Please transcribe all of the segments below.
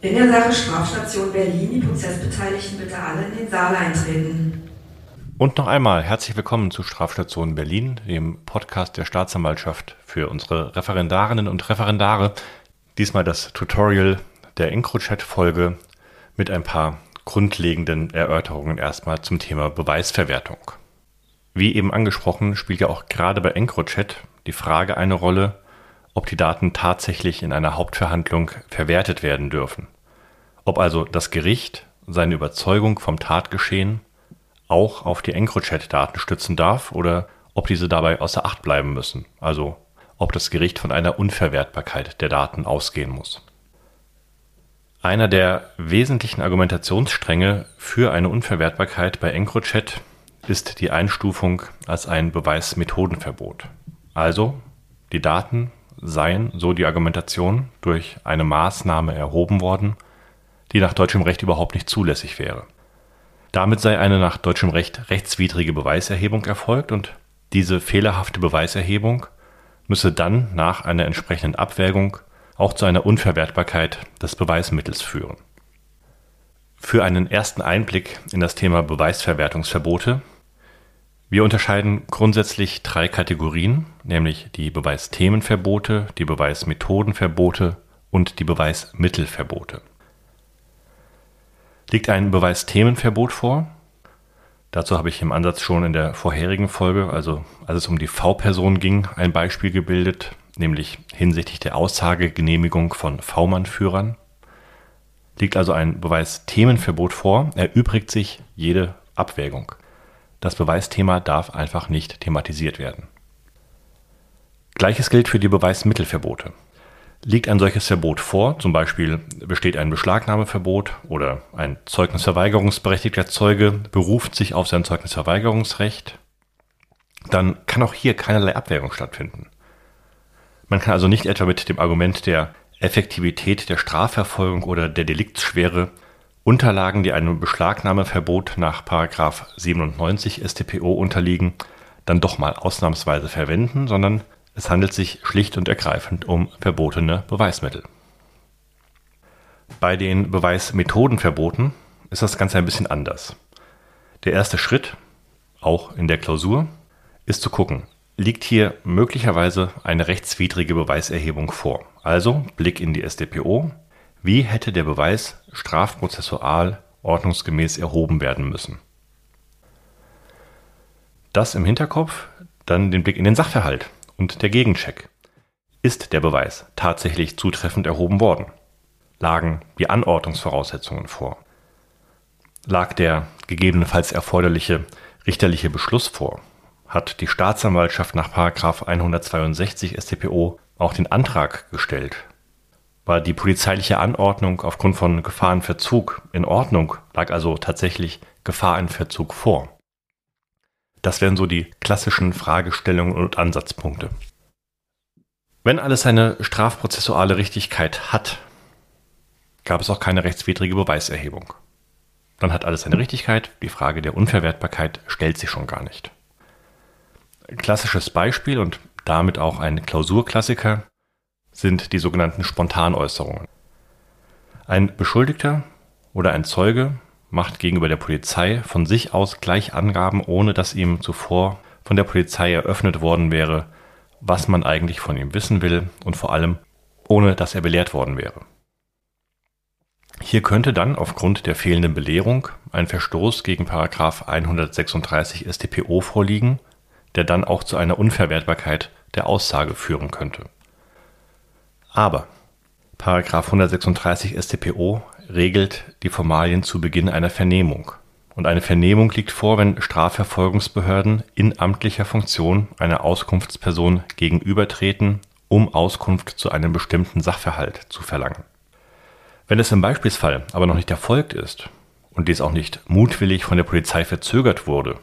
In der Sache Strafstation Berlin, die Prozessbeteiligten bitte alle in den Saal eintreten. Und noch einmal herzlich willkommen zu Strafstation Berlin, dem Podcast der Staatsanwaltschaft für unsere Referendarinnen und Referendare. Diesmal das Tutorial der EncroChat-Folge mit ein paar grundlegenden Erörterungen erstmal zum Thema Beweisverwertung. Wie eben angesprochen, spielt ja auch gerade bei EncroChat die Frage eine Rolle, ob die Daten tatsächlich in einer Hauptverhandlung verwertet werden dürfen. Ob also das Gericht seine Überzeugung vom Tatgeschehen auch auf die EncroChat-Daten stützen darf oder ob diese dabei außer Acht bleiben müssen, also ob das Gericht von einer Unverwertbarkeit der Daten ausgehen muss. Einer der wesentlichen Argumentationsstränge für eine Unverwertbarkeit bei EncroChat ist die Einstufung als ein Beweismethodenverbot. Also, die Daten seien, so die Argumentation, durch eine Maßnahme erhoben worden, die nach deutschem Recht überhaupt nicht zulässig wäre. Damit sei eine nach deutschem Recht rechtswidrige Beweiserhebung erfolgt und diese fehlerhafte Beweiserhebung müsse dann nach einer entsprechenden Abwägung auch zu einer Unverwertbarkeit des Beweismittels führen. Für einen ersten Einblick in das Thema Beweisverwertungsverbote wir unterscheiden grundsätzlich drei Kategorien, nämlich die Beweisthemenverbote, die Beweismethodenverbote und die Beweismittelverbote. Liegt ein Beweisthemenverbot vor? Dazu habe ich im Ansatz schon in der vorherigen Folge, also als es um die V-Person ging, ein Beispiel gebildet, nämlich hinsichtlich der Aussagegenehmigung von V-Mann-Führern. Liegt also ein Beweisthemenverbot vor, erübrigt sich jede Abwägung. Das Beweisthema darf einfach nicht thematisiert werden. Gleiches gilt für die Beweismittelverbote. Liegt ein solches Verbot vor, zum Beispiel besteht ein Beschlagnahmeverbot oder ein zeugnisverweigerungsberechtigter Zeuge beruft sich auf sein Zeugnisverweigerungsrecht, dann kann auch hier keinerlei Abwägung stattfinden. Man kann also nicht etwa mit dem Argument der Effektivität der Strafverfolgung oder der Deliktsschwere Unterlagen, die einem Beschlagnahmeverbot nach 97 StPO unterliegen, dann doch mal ausnahmsweise verwenden, sondern es handelt sich schlicht und ergreifend um verbotene Beweismittel. Bei den Beweismethodenverboten ist das Ganze ein bisschen anders. Der erste Schritt, auch in der Klausur, ist zu gucken, liegt hier möglicherweise eine rechtswidrige Beweiserhebung vor. Also Blick in die StPO, wie hätte der Beweis strafprozessual ordnungsgemäß erhoben werden müssen? Das im Hinterkopf, dann den Blick in den Sachverhalt und der Gegencheck. Ist der Beweis tatsächlich zutreffend erhoben worden? Lagen die Anordnungsvoraussetzungen vor? Lag der gegebenenfalls erforderliche richterliche Beschluss vor? Hat die Staatsanwaltschaft nach 162 StPO auch den Antrag gestellt, war die polizeiliche Anordnung aufgrund von Gefahrenverzug in Ordnung, lag also tatsächlich Gefahrenverzug vor. Das wären so die klassischen Fragestellungen und Ansatzpunkte. Wenn alles seine strafprozessuale Richtigkeit hat, gab es auch keine rechtswidrige Beweiserhebung. Dann hat alles seine Richtigkeit, die Frage der Unverwertbarkeit stellt sich schon gar nicht. Klassisches Beispiel und damit auch ein Klausurklassiker sind die sogenannten Spontanäußerungen. Ein Beschuldigter oder ein Zeuge macht gegenüber der Polizei von sich aus gleich Angaben, ohne dass ihm zuvor von der Polizei eröffnet worden wäre, was man eigentlich von ihm wissen will und vor allem ohne dass er belehrt worden wäre. Hier könnte dann aufgrund der fehlenden Belehrung ein Verstoß gegen 136 StPO vorliegen, der dann auch zu einer Unverwertbarkeit der Aussage führen könnte. Aber § 136 StPO regelt die Formalien zu Beginn einer Vernehmung. Und eine Vernehmung liegt vor, wenn Strafverfolgungsbehörden in amtlicher Funktion einer Auskunftsperson gegenübertreten, um Auskunft zu einem bestimmten Sachverhalt zu verlangen. Wenn es im Beispielsfall aber noch nicht erfolgt ist und dies auch nicht mutwillig von der Polizei verzögert wurde,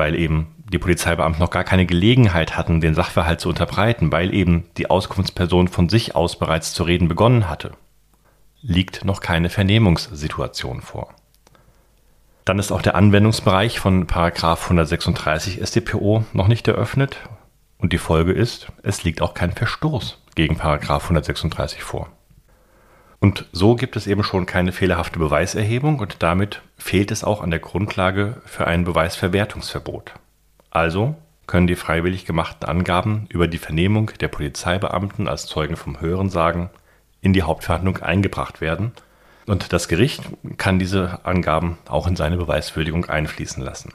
weil eben die Polizeibeamten noch gar keine Gelegenheit hatten, den Sachverhalt zu unterbreiten, weil eben die Auskunftsperson von sich aus bereits zu reden begonnen hatte, liegt noch keine Vernehmungssituation vor. Dann ist auch der Anwendungsbereich von 136 StPO noch nicht eröffnet und die Folge ist, es liegt auch kein Verstoß gegen 136 vor. Und so gibt es eben schon keine fehlerhafte Beweiserhebung und damit fehlt es auch an der Grundlage für ein Beweisverwertungsverbot. Also können die freiwillig gemachten Angaben über die Vernehmung der Polizeibeamten als Zeugen vom Hörensagen in die Hauptverhandlung eingebracht werden und das Gericht kann diese Angaben auch in seine Beweiswürdigung einfließen lassen.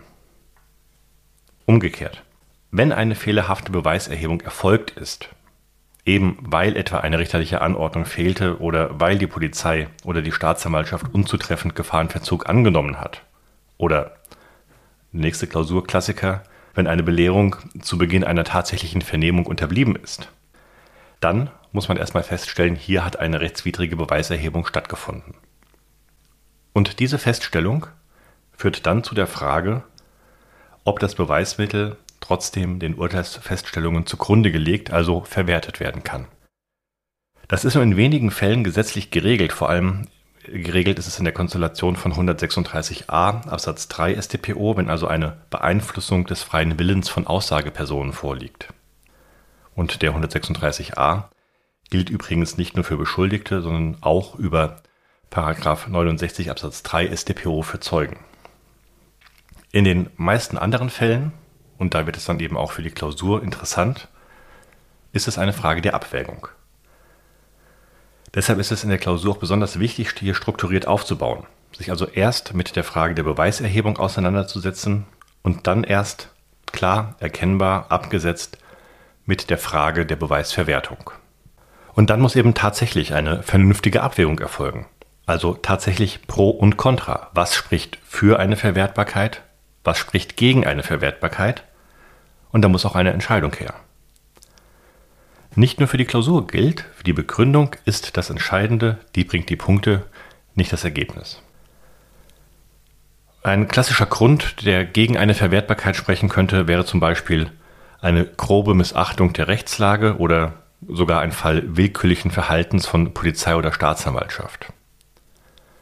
Umgekehrt, wenn eine fehlerhafte Beweiserhebung erfolgt ist, eben weil etwa eine richterliche Anordnung fehlte oder weil die Polizei oder die Staatsanwaltschaft unzutreffend Gefahrenverzug angenommen hat. Oder nächste Klausurklassiker, wenn eine Belehrung zu Beginn einer tatsächlichen Vernehmung unterblieben ist. Dann muss man erstmal feststellen, hier hat eine rechtswidrige Beweiserhebung stattgefunden. Und diese Feststellung führt dann zu der Frage, ob das Beweismittel trotzdem den Urteilsfeststellungen zugrunde gelegt, also verwertet werden kann. Das ist nur in wenigen Fällen gesetzlich geregelt, vor allem geregelt ist es in der Konstellation von 136a Absatz 3 StPO, wenn also eine Beeinflussung des freien Willens von Aussagepersonen vorliegt. Und der 136a gilt übrigens nicht nur für Beschuldigte, sondern auch über 69 Absatz 3 StPO für Zeugen. In den meisten anderen Fällen und da wird es dann eben auch für die Klausur interessant, ist es eine Frage der Abwägung. Deshalb ist es in der Klausur auch besonders wichtig, hier strukturiert aufzubauen, sich also erst mit der Frage der Beweiserhebung auseinanderzusetzen und dann erst klar erkennbar abgesetzt mit der Frage der Beweisverwertung. Und dann muss eben tatsächlich eine vernünftige Abwägung erfolgen. Also tatsächlich Pro und Contra. Was spricht für eine Verwertbarkeit was spricht gegen eine Verwertbarkeit und da muss auch eine Entscheidung her. Nicht nur für die Klausur gilt, für die Begründung ist das Entscheidende, die bringt die Punkte, nicht das Ergebnis. Ein klassischer Grund, der gegen eine Verwertbarkeit sprechen könnte, wäre zum Beispiel eine grobe Missachtung der Rechtslage oder sogar ein Fall willkürlichen Verhaltens von Polizei oder Staatsanwaltschaft.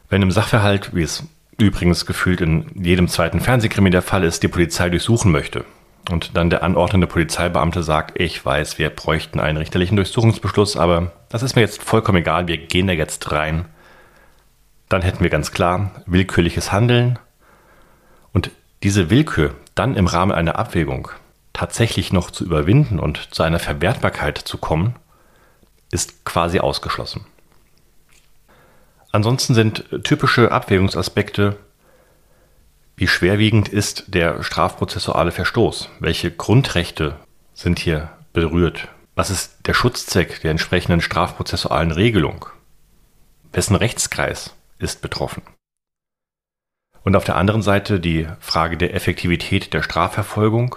Wenn im Sachverhalt, wie es übrigens gefühlt in jedem zweiten Fernsehkrimi der Fall ist, die Polizei durchsuchen möchte. Und dann der anordnende Polizeibeamte sagt, ich weiß, wir bräuchten einen richterlichen Durchsuchungsbeschluss, aber das ist mir jetzt vollkommen egal, wir gehen da jetzt rein. Dann hätten wir ganz klar willkürliches Handeln. Und diese Willkür dann im Rahmen einer Abwägung tatsächlich noch zu überwinden und zu einer Verwertbarkeit zu kommen, ist quasi ausgeschlossen. Ansonsten sind typische Abwägungsaspekte, wie schwerwiegend ist der strafprozessuale Verstoß? Welche Grundrechte sind hier berührt? Was ist der Schutzzweck der entsprechenden strafprozessualen Regelung? Wessen Rechtskreis ist betroffen? Und auf der anderen Seite die Frage der Effektivität der Strafverfolgung,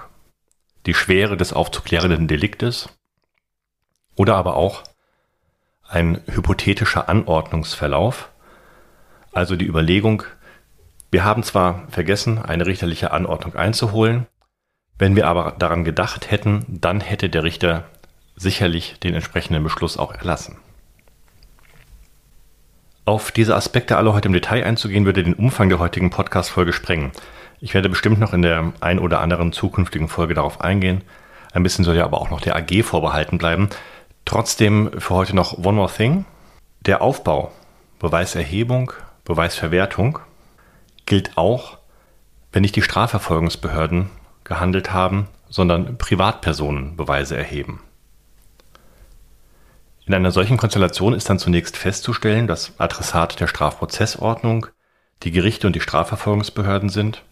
die Schwere des aufzuklärenden Deliktes oder aber auch ein hypothetischer Anordnungsverlauf, also die Überlegung, wir haben zwar vergessen, eine richterliche Anordnung einzuholen, wenn wir aber daran gedacht hätten, dann hätte der Richter sicherlich den entsprechenden Beschluss auch erlassen. Auf diese Aspekte alle heute im Detail einzugehen, würde den Umfang der heutigen Podcast-Folge sprengen. Ich werde bestimmt noch in der ein oder anderen zukünftigen Folge darauf eingehen. Ein bisschen soll ja aber auch noch der AG vorbehalten bleiben. Trotzdem für heute noch One More Thing. Der Aufbau, Beweiserhebung, Beweisverwertung gilt auch, wenn nicht die Strafverfolgungsbehörden gehandelt haben, sondern Privatpersonen Beweise erheben. In einer solchen Konstellation ist dann zunächst festzustellen, dass Adressat der Strafprozessordnung die Gerichte und die Strafverfolgungsbehörden sind,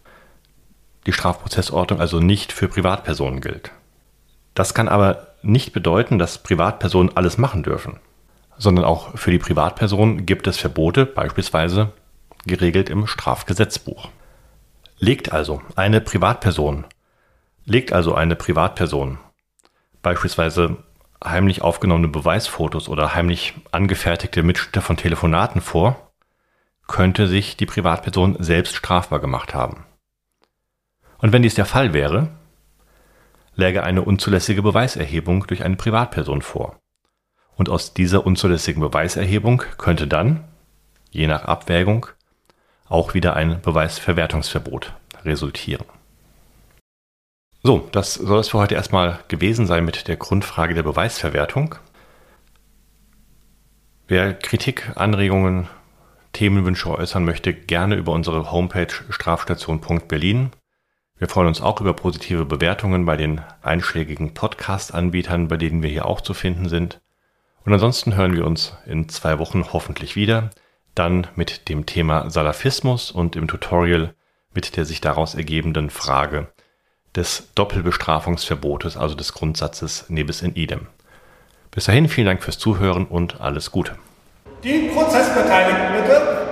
die Strafprozessordnung also nicht für Privatpersonen gilt. Das kann aber nicht bedeuten, dass Privatpersonen alles machen dürfen, sondern auch für die Privatperson gibt es Verbote, beispielsweise geregelt im Strafgesetzbuch. Legt also eine Privatperson, legt also eine Privatperson beispielsweise heimlich aufgenommene Beweisfotos oder heimlich angefertigte Mitschnitte von Telefonaten vor, könnte sich die Privatperson selbst strafbar gemacht haben. Und wenn dies der Fall wäre, läge eine unzulässige Beweiserhebung durch eine Privatperson vor. Und aus dieser unzulässigen Beweiserhebung könnte dann, je nach Abwägung, auch wieder ein Beweisverwertungsverbot resultieren. So, das soll es für heute erstmal gewesen sein mit der Grundfrage der Beweisverwertung. Wer Kritik, Anregungen, Themenwünsche äußern möchte, gerne über unsere Homepage strafstation.berlin. Wir freuen uns auch über positive Bewertungen bei den einschlägigen Podcast-Anbietern, bei denen wir hier auch zu finden sind. Und ansonsten hören wir uns in zwei Wochen hoffentlich wieder, dann mit dem Thema Salafismus und im Tutorial mit der sich daraus ergebenden Frage des Doppelbestrafungsverbotes, also des Grundsatzes Nebis in idem. Bis dahin vielen Dank fürs Zuhören und alles Gute. Die Prozessbeteiligten bitte.